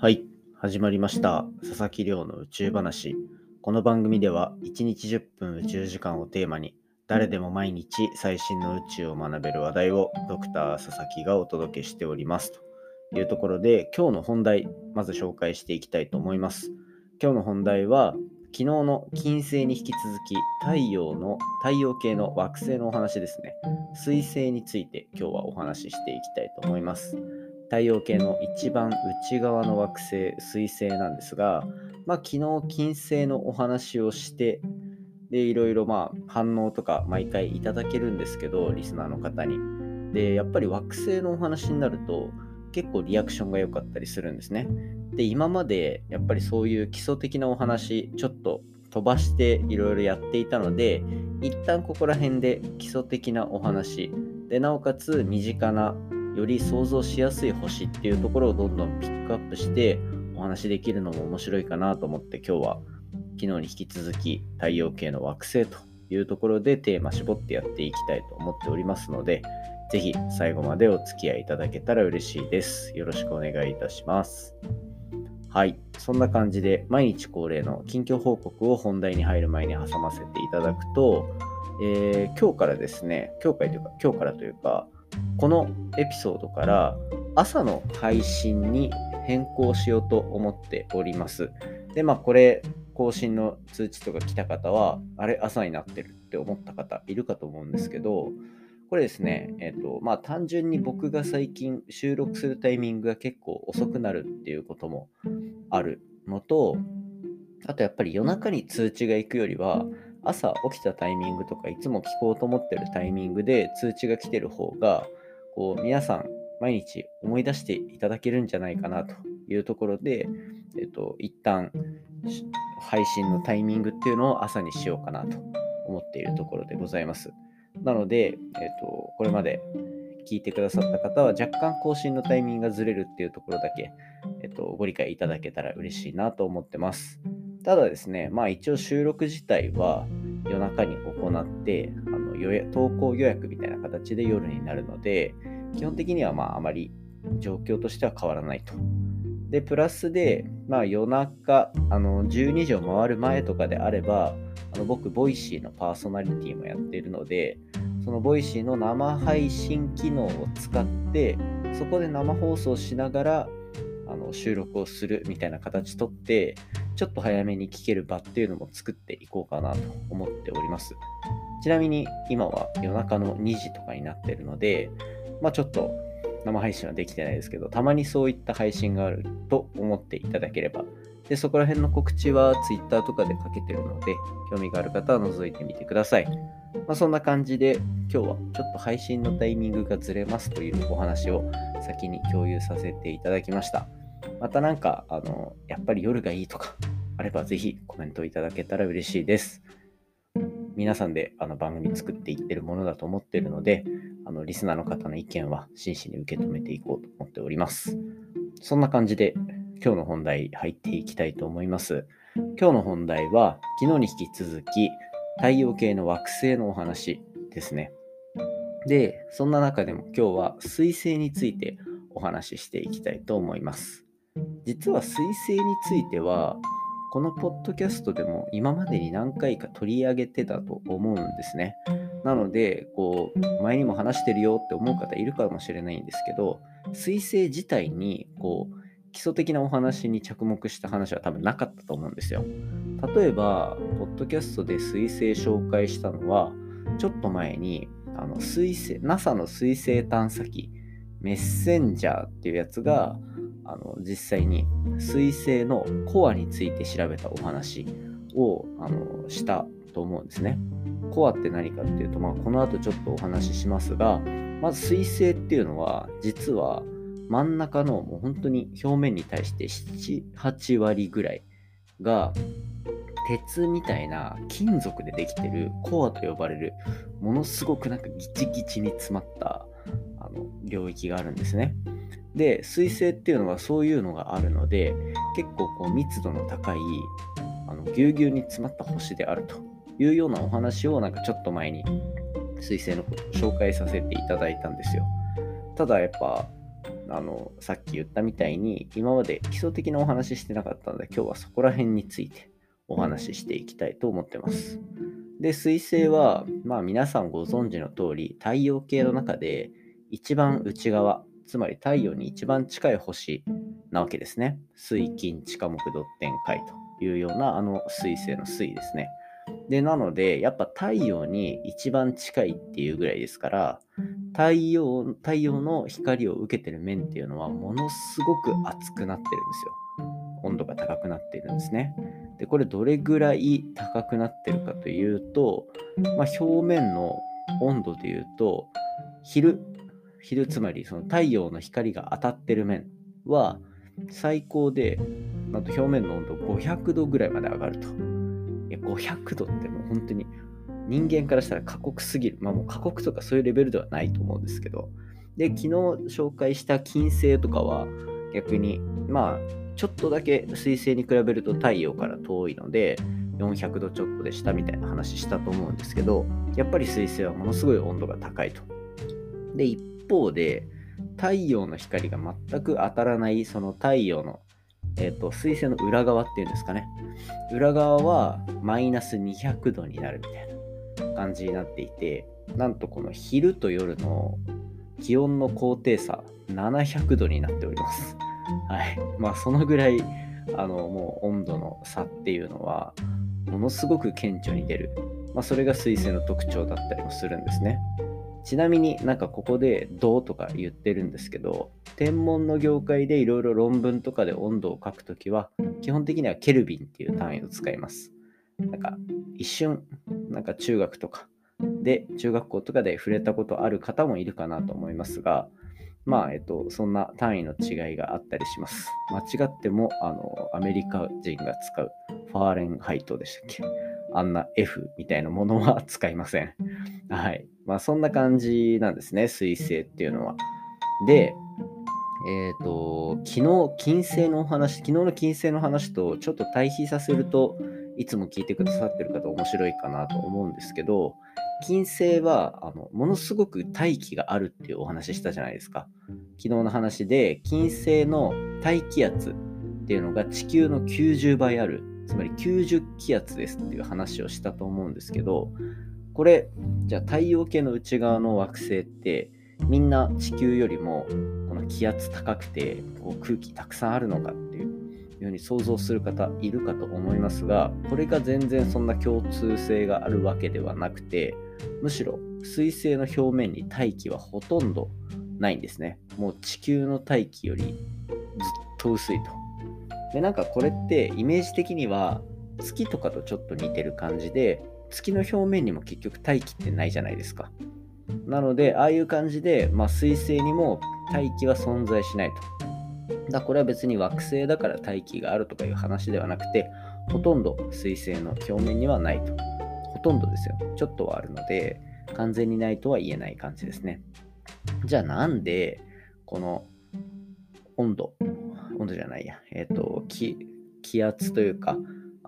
はい、始まりました。佐々木亮の宇宙話。この番組では1日10分宇宙時間をテーマに誰でも毎日最新の宇宙を学べる話題をドクター佐々木がお届けしております。というところで今日の本題、まず紹介していきたいと思います。今日の本題は昨日の金星に引き続き太陽の太陽系の惑星のお話ですね。水星について今日はお話ししていきたいと思います。太陽系の一番内側の惑星水星なんですが、まあ、昨日金星のお話をしてでいろいろまあ反応とか毎回いただけるんですけどリスナーの方に。でやっぱり惑星のお話になると結構リアクションが良かったりするんですね。で今までやっぱりそういう基礎的なお話ちょっと飛ばしていろいろやっていたので一旦ここら辺で基礎的なお話でなおかつ身近なより想像しやすい星っていうところをどんどんピックアップしてお話できるのも面白いかなと思って今日は昨日に引き続き太陽系の惑星というところでテーマ絞ってやっていきたいと思っておりますのでぜひ最後までお付き合いいただけたら嬉しいです。よろしくお願いいたします。はい。そんな感じで毎日恒例の近況報告を本題に入る前に挟ませていただくと、えー今日からですね、今日からというか、今日からというか、このエピソードから朝の配信に変更しようと思っております。で、まあこれ更新の通知とか来た方は、あれ朝になってるって思った方いるかと思うんですけど、これですね、えっ、と、まあ単純に僕が最近収録するタイミングが結構遅くなるっていうこともあるのと、あとやっぱり夜中に通知が行くよりは、朝起きたタイミングとかいつも聞こうと思ってるタイミングで通知が来てる方がこう皆さん毎日思い出していただけるんじゃないかなというところで、えっと、一旦配信のタイミングっていうのを朝にしようかなと思っているところでございます。なので、えっと、これまで聞いてくださった方は若干更新のタイミングがずれるっていうところだけ、えっと、ご理解いただけたら嬉しいなと思ってます。ただですね、まあ一応収録自体は夜中に行って、あ投稿予約みたいな形で夜になるので、基本的にはまああまり状況としては変わらないと。で、プラスで、まあ夜中、あの12時を回る前とかであれば、あの僕、 Voicy のパーソナリティもやっているので、その Voicy の生配信機能を使って、そこで生放送しながらあの収録をするみたいな形とって、ちょっと早めに聞ける場っていうのも作っていこうかなと思っております。ちなみに今は夜中の2時とかになってるので、まあちょっと生配信はできてないですけど、たまにそういった配信があると思っていただければ。で、そこら辺の告知は Twitter とかでかけてるので、興味がある方は覗いてみてください。まあ、そんな感じで今日はちょっと配信のタイミングがずれますというお話を先に共有させていただきました。またなんか、あの、やっぱり夜がいいとかあればぜひコメントいただけたら嬉しいです。皆さんであの番組作っていってるものだと思ってるので、あのリスナーの方の意見は真摯に受け止めていこうと思っております。そんな感じで今日の本題入っていきたいと思います。今日の本題は昨日に引き続き太陽系の惑星のお話ですね。で、そんな中でも今日は水星についてお話ししていきたいと思います。実は水星については、このポッドキャストでも今までに何回か取り上げてたと思うんですね。なので、こう、前にも話してるよって思う方いるかもしれないんですけど、水星自体に、こう、基礎的なお話に着目した話は多分なかったと思うんですよ。例えば、ポッドキャストで水星紹介したのは、ちょっと前に、あの水星 NASA の水星探査機、メッセンジャーっていうやつが、あの実際に水星のコアについて調べたお話をあのしたと思うんですね。コアって何かっていうと、まあ、この後ちょっとお話ししますが、まず水星っていうのは実は真ん中のもう本当に表面に対して7、8割ぐらいが鉄みたいな金属でできてるコアと呼ばれるものすごくなんかギチギチに詰まったあの領域があるんですね。で水星っていうのはそういうのがあるので結構こう密度の高いあのぎゅうぎゅうに詰まった星であるというようなお話をなんかちょっと前に水星のことを紹介させていただいたんですよ。ただやっぱあのさっき言ったみたいに今まで基礎的なお話ししてなかったので今日はそこら辺についてお話ししていきたいと思ってます。で、水星は、まあ皆さんご存知の通り、太陽系の中で一番内側、つまり太陽に一番近い星なわけですね。水金地下木土天海というようなあの水星の水ですね。で、なので、やっぱ太陽に一番近いっていうぐらいですから、太陽太陽の光を受けてる面っていうのはものすごく熱くなってるんですよ。温度が高くなっているんですね。で、これどれぐらい高くなってるかというと、まあ、表面の温度でいうと、昼、昼つまりその太陽の光が当たってる面は最高で、なんと表面の温度500度ぐらいまで上がると。いや、500度ってもう本当に人間からしたら過酷すぎる。まあもう過酷とかそういうレベルではないと思うんですけど。で、昨日紹介した金星とかは逆に、まあちょっとだけ水星に比べると太陽から遠いので400度ちょっとでしたみたいな話したと思うんですけどやっぱり水星はものすごい温度が高いと。で一方で太陽の光が全く当たらないその太陽の、えーと、水星の裏側っていうんですかね裏側はマイナス200度になるみたいな感じになっていてなんとこの昼と夜の気温の高低差700度になっております。はい。まあ、そのぐらい、あの、もう温度の差っていうのは、ものすごく顕著に出る。まあ、それが水星の特徴だったりもするんですね。ちなみになんかここで「どう」とか言ってるんですけど天文の業界でいろいろ論文とかで温度を書くときは基本的にはケルビンっていう単位を使います。なんか一瞬なんか中学とかで中学校とかで触れたことある方もいるかなと思いますがまあ、えっと、そんな単位の違いがあったりします。間違っても、あの、アメリカ人が使うファーレンハイトでしたっけ？あんな F みたいなものは使いません。はい。まあ、そんな感じなんですね、水星っていうのは。で、えっ、ー、と、昨日、金星のお話、昨日の金星の話とちょっと対比させると、いつも聞いてくださってる方面白いかなと思うんですけど、金星はあのものすごく大気があるっていうお話したじゃないですか。昨日の話で金星の大気圧っていうのが地球の90倍あるつまり90気圧ですっていう話をしたと思うんですけどこれじゃあ太陽系の内側の惑星ってみんな地球よりもこの気圧高くてこう空気たくさんあるのかっていうように想像する方いるかと思いますがこれが全然そんな共通性があるわけではなくてむしろ水星の表面に大気はほとんどないんですね。もう地球の大気よりずっと薄いと。でなんかこれってイメージ的には月とかとちょっと似てる感じで月の表面にも結局大気ってないじゃないですかなのでああいう感じで、まあ、水星にも大気は存在しないとだこれは別に惑星だから大気があるとかいう話ではなくて、ほとんど水星の表面にはないと。ほとんどですよ。ちょっとはあるので、完全にないとは言えない感じですね。じゃあなんで、この温度、温度じゃないや、えっ、ー、と気、気圧というか、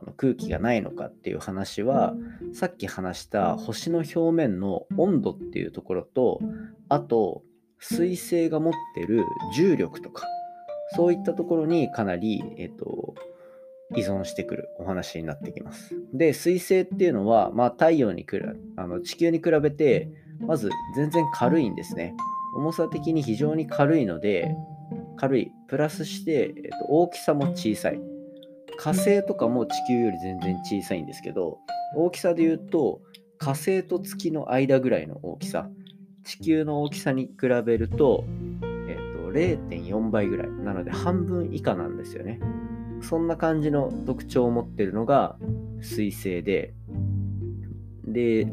あの空気がないのかっていう話は、さっき話した星の表面の温度っていうところと、あと、水星が持ってる重力とか、そういったところにかなり、えっ、と、依存してくるお話になってきます。で、水星っていうのは、まあ、太陽に比べ、あの地球に比べて、まず全然軽いんですね。重さ的に非常に軽いので、軽い。プラスして、えっと、大きさも小さい。火星とかも地球より全然小さいんですけど、大きさで言うと、火星と月の間ぐらいの大きさ。地球の大きさに比べると、えー、と0.4倍ぐらい。なので半分以下なんですよね。そんな感じの特徴を持ってるのが水星で、で、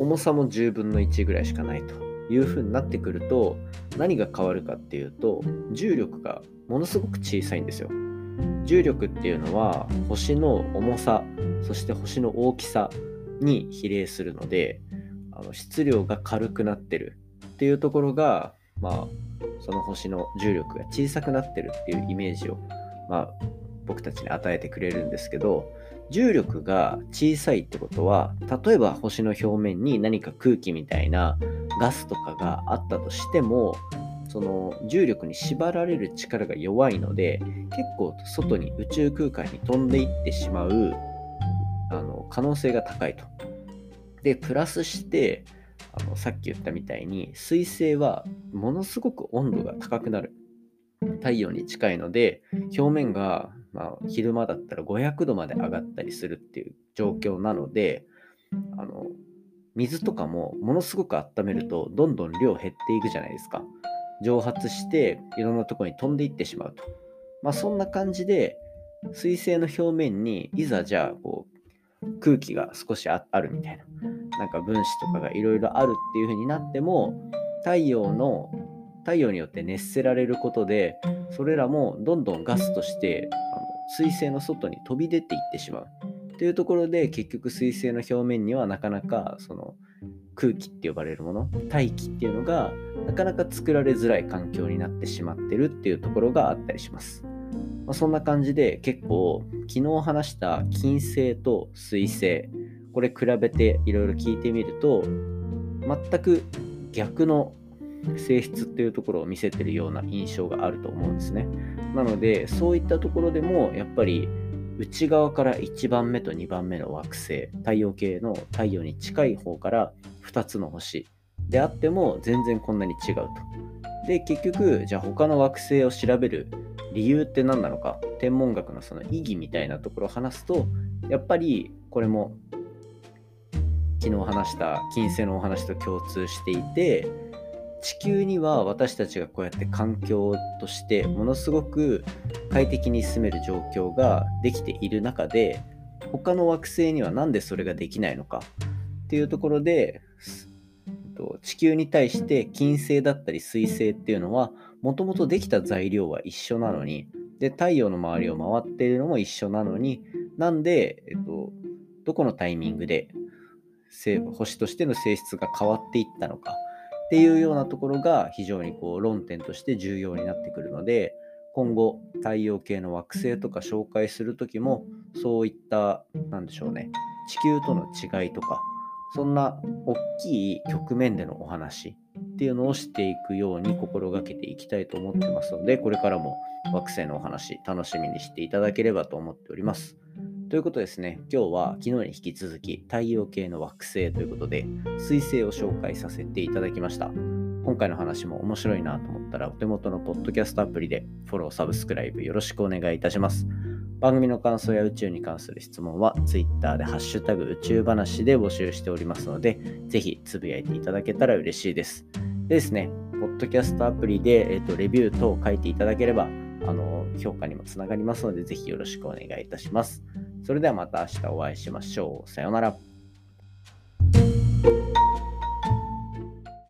重さも10分の1ぐらいしかないという風になってくると、何が変わるかっていうと、重力がものすごく小さいんですよ。重力っていうのは星の重さ、そして星の大きさに比例するので、あの質量が軽くなってるっていうところが、まあ、その星の重力が小さくなってるっていうイメージを、まあ、僕たちに与えてくれるんですけど重力が小さいってことは例えば星の表面に何か空気みたいなガスとかがあったとしてもその重力に縛られる力が弱いので結構外に宇宙空間に飛んでいってしまうあの可能性が高いと。でプラスしてあのさっき言ったみたいに水星はものすごく温度が高くなる太陽に近いので表面が、まあ、昼間だったら500度まで上がったりするっていう状況なのであの水とかもものすごく温めるとどんどん量減っていくじゃないですか蒸発していろんなところに飛んでいってしまうと。まあそんな感じで水星の表面にいざじゃあこう空気が少しあるみたいな。なんか分子とかがいろいろあるっていう風になっても太陽の太陽によって熱せられることでそれらもどんどんガスとしてあの水星の外に飛び出ていってしまう。というところで結局水星の表面にはなかなかその空気って呼ばれるもの大気っていうのがなかなか作られづらい環境になってしまってるっていうところがあったりします。まあ、そんな感じで結構昨日話した金星と水星これ比べていろいろ聞いてみると全く逆の性質っていうところを見せてるような印象があると思うんですね。なのでそういったところでもやっぱり内側から1番目と2番目の惑星太陽系の太陽に近い方から2つの星であっても全然こんなに違うと。で結局じゃあ他の惑星を調べる理由って何なのか？天文学のその意義みたいなところを話すとやっぱりこれも昨日話した金星のお話と共通していて地球には私たちがこうやって環境としてものすごく快適に住める状況ができている中で他の惑星には何でそれができないのかっていうところでと地球に対して金星だったり水星っていうのはもともとできた材料は一緒なのにで太陽の周りを回っているのも一緒なのになんで、えっと、どこのタイミングで星としての性質が変わっていったのかっていうようなところが非常にこう論点として重要になってくるので今後太陽系の惑星とか紹介する時もそういった何でしょうね地球との違いとかそんな大きい局面でのお話っていうのをしていくように心がけていきたいと思ってますのでこれからも惑星のお話楽しみにしていただければと思っております。ということですね、今日は昨日に引き続き太陽系の惑星ということで、彗星を紹介させていただきました。今回の話も面白いなと思ったら、お手元のポッドキャストアプリでフォロー、サブスクライブよろしくお願いいたします。番組の感想や宇宙に関する質問は Twitter でハッシュタグ宇宙話で募集しておりますので、ぜひつぶやいていただけたら嬉しいです。でですね、ポッドキャストアプリで、えーと、レビュー等を書いていただければ、あの評価にもつながりますので、ぜひよろしくお願いいたします。それではまた明日お会いしましょう。さようなら。